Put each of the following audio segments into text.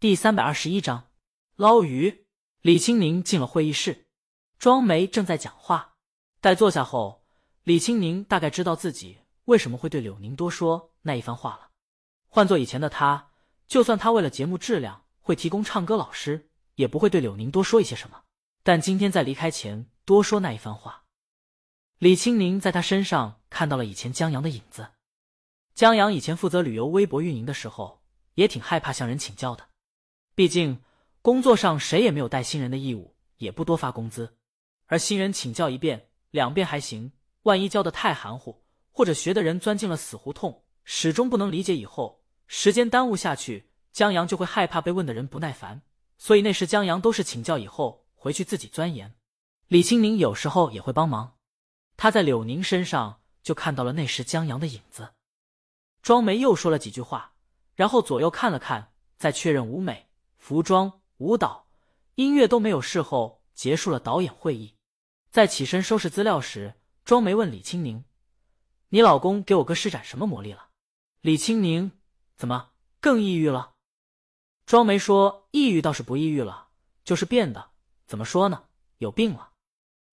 第三百二十一章捞鱼。李青宁进了会议室，庄梅正在讲话。待坐下后，李青宁大概知道自己为什么会对柳宁多说那一番话了。换做以前的他，就算他为了节目质量会提供唱歌老师，也不会对柳宁多说一些什么。但今天在离开前多说那一番话，李青宁在他身上看到了以前江阳的影子。江阳以前负责旅游微博运营的时候，也挺害怕向人请教的。毕竟，工作上谁也没有带新人的义务，也不多发工资。而新人请教一遍、两遍还行，万一教的太含糊，或者学的人钻进了死胡同，始终不能理解，以后时间耽误下去，江阳就会害怕被问的人不耐烦。所以那时江阳都是请教以后回去自己钻研。李青宁有时候也会帮忙。他在柳宁身上就看到了那时江阳的影子。庄梅又说了几句话，然后左右看了看，再确认舞美。服装、舞蹈、音乐都没有事后结束了导演会议，在起身收拾资料时，庄梅问李青宁：“你老公给我哥施展什么魔力了？”李青宁：“怎么更抑郁了？”庄梅说：“抑郁倒是不抑郁了，就是变的，怎么说呢？有病了。”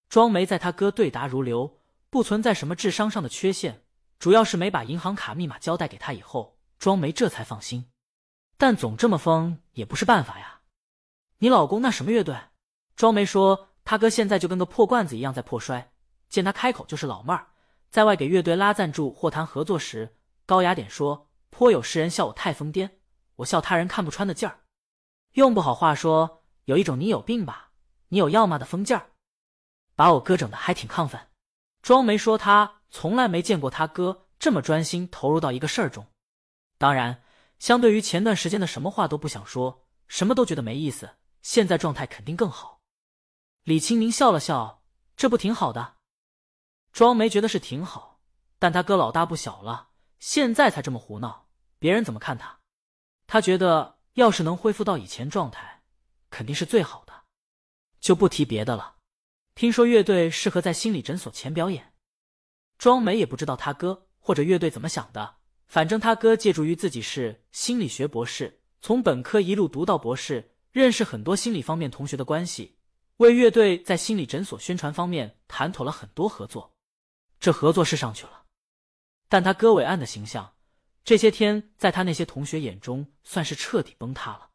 庄梅在他哥对答如流，不存在什么智商上的缺陷，主要是没把银行卡密码交代给他以后，庄梅这才放心。但总这么疯也不是办法呀！你老公那什么乐队？庄梅说他哥现在就跟个破罐子一样在破摔，见他开口就是老妹儿。在外给乐队拉赞助或谈合作时，高雅点说颇有世人笑我太疯癫，我笑他人看不穿的劲儿。用不好话说，有一种你有病吧，你有药吗的疯劲儿，把我哥整的还挺亢奋。庄梅说他从来没见过他哥这么专心投入到一个事儿中，当然。相对于前段时间的什么话都不想说，什么都觉得没意思，现在状态肯定更好。李青宁笑了笑，这不挺好的？庄梅觉得是挺好，但他哥老大不小了，现在才这么胡闹，别人怎么看他？他觉得要是能恢复到以前状态，肯定是最好的。就不提别的了。听说乐队适合在心理诊所前表演，庄梅也不知道他哥或者乐队怎么想的。反正他哥借助于自己是心理学博士，从本科一路读到博士，认识很多心理方面同学的关系，为乐队在心理诊所宣传方面谈妥了很多合作。这合作是上去了，但他哥伟岸的形象，这些天在他那些同学眼中算是彻底崩塌了。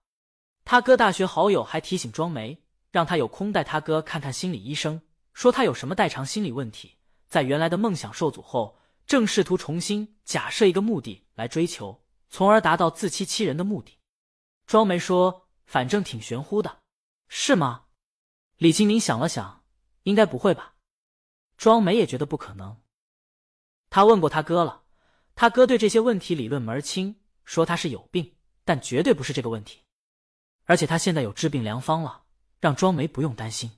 他哥大学好友还提醒庄梅，让他有空带他哥看看心理医生，说他有什么代偿心理问题，在原来的梦想受阻后。正试图重新假设一个目的来追求，从而达到自欺欺人的目的。庄梅说：“反正挺玄乎的，是吗？”李青宁想了想，应该不会吧。庄梅也觉得不可能。他问过他哥了，他哥对这些问题理论门儿清，说他是有病，但绝对不是这个问题。而且他现在有治病良方了，让庄梅不用担心。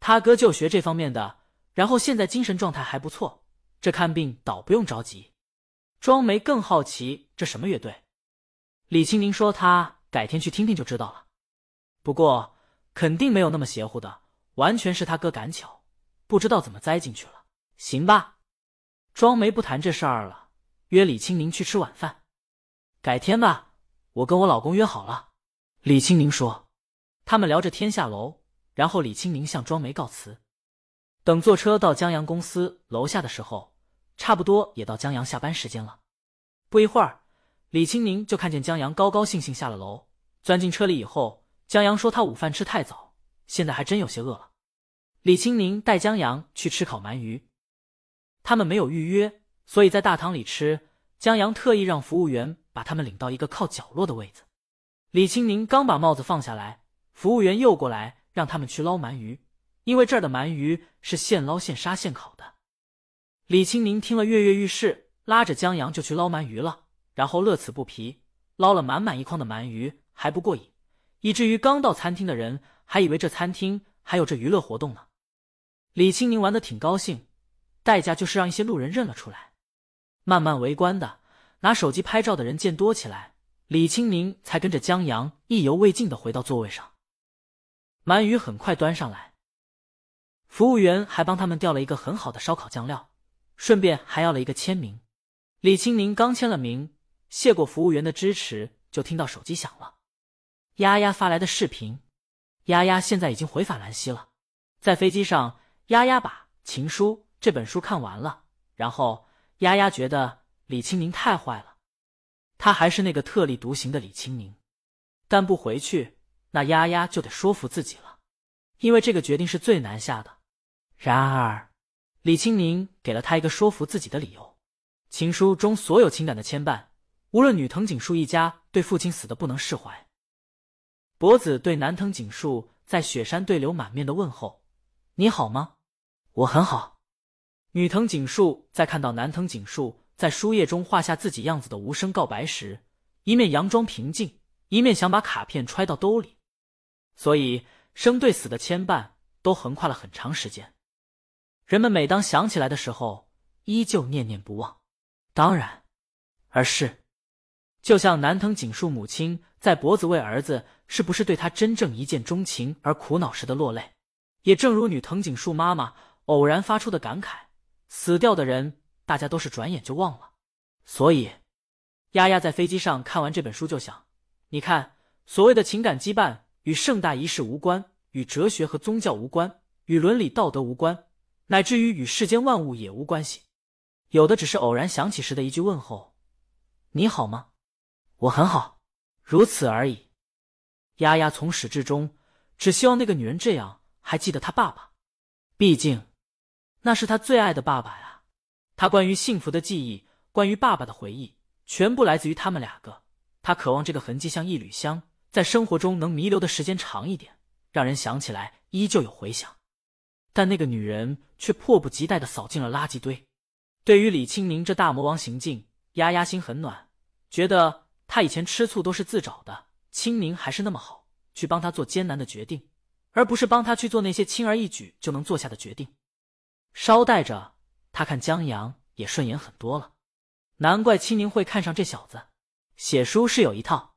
他哥就学这方面的，然后现在精神状态还不错。这看病倒不用着急。庄梅更好奇这什么乐队。李青宁说他改天去听听就知道了。不过肯定没有那么邪乎的，完全是他哥赶巧，不知道怎么栽进去了。行吧，庄梅不谈这事儿了，约李青宁去吃晚饭。改天吧，我跟我老公约好了。李青宁说。他们聊着天下楼，然后李青宁向庄梅告辞。等坐车到江阳公司楼下的时候。差不多也到江阳下班时间了，不一会儿，李青宁就看见江阳高高兴兴下了楼，钻进车里以后，江阳说他午饭吃太早，现在还真有些饿了。李青宁带江阳去吃烤鳗鱼，他们没有预约，所以在大堂里吃。江阳特意让服务员把他们领到一个靠角落的位子。李青宁刚把帽子放下来，服务员又过来让他们去捞鳗鱼，因为这儿的鳗鱼是现捞现杀现烤的。李青宁听了跃跃欲试，拉着江阳就去捞鳗鱼了，然后乐此不疲，捞了满满一筐的鳗鱼还不过瘾，以至于刚到餐厅的人还以为这餐厅还有这娱乐活动呢。李青宁玩的挺高兴，代价就是让一些路人认了出来，慢慢围观的拿手机拍照的人见多起来，李青宁才跟着江阳意犹未尽的回到座位上。鳗鱼很快端上来，服务员还帮他们调了一个很好的烧烤酱料。顺便还要了一个签名。李青宁刚签了名，谢过服务员的支持，就听到手机响了。丫丫发来的视频。丫丫现在已经回法兰西了，在飞机上，丫丫把《情书》这本书看完了，然后丫丫觉得李青宁太坏了，他还是那个特立独行的李青宁，但不回去，那丫丫就得说服自己了，因为这个决定是最难下的。然而，李青宁给了他一个说服自己的理由：情书中所有情感的牵绊，无论女藤井树一家对父亲死的不能释怀。博子对南藤井树在雪山对流满面的问候：“你好吗？我很好。”女藤井树在看到南藤井树在书页中画下自己样子的无声告白时，一面佯装平静，一面想把卡片揣到兜里。所以，生对死的牵绊都横跨了很长时间。人们每当想起来的时候，依旧念念不忘。当然，而是。就像南藤井树母亲在博子为儿子是不是对他真正一见钟情而苦恼时的落泪，也正如女藤井树妈妈偶然发出的感慨：死掉的人，大家都是转眼就忘了。所以，丫丫在飞机上看完这本书就想：你看，所谓的情感羁绊与盛大仪式无关，与哲学和宗教无关，与伦理道德无关，乃至于与世间万物也无关系，有的只是偶然想起时的一句问候：“你好吗？”我很好，如此而已。丫丫从始至终只希望那个女人这样还记得她爸爸，毕竟那是他最爱的爸爸呀。他关于幸福的记忆，关于爸爸的回忆，全部来自于他们两个。他渴望这个痕迹像一缕香，在生活中能弥留的时间长一点，让人想起来依旧有回响。但那个女人却迫不及待的扫进了垃圾堆。对于李青宁这大魔王行径，丫丫心很暖，觉得。他以前吃醋都是自找的，青宁还是那么好，去帮他做艰难的决定，而不是帮他去做那些轻而易举就能做下的决定。捎带着，他看江阳也顺眼很多了，难怪青宁会看上这小子。写书是有一套。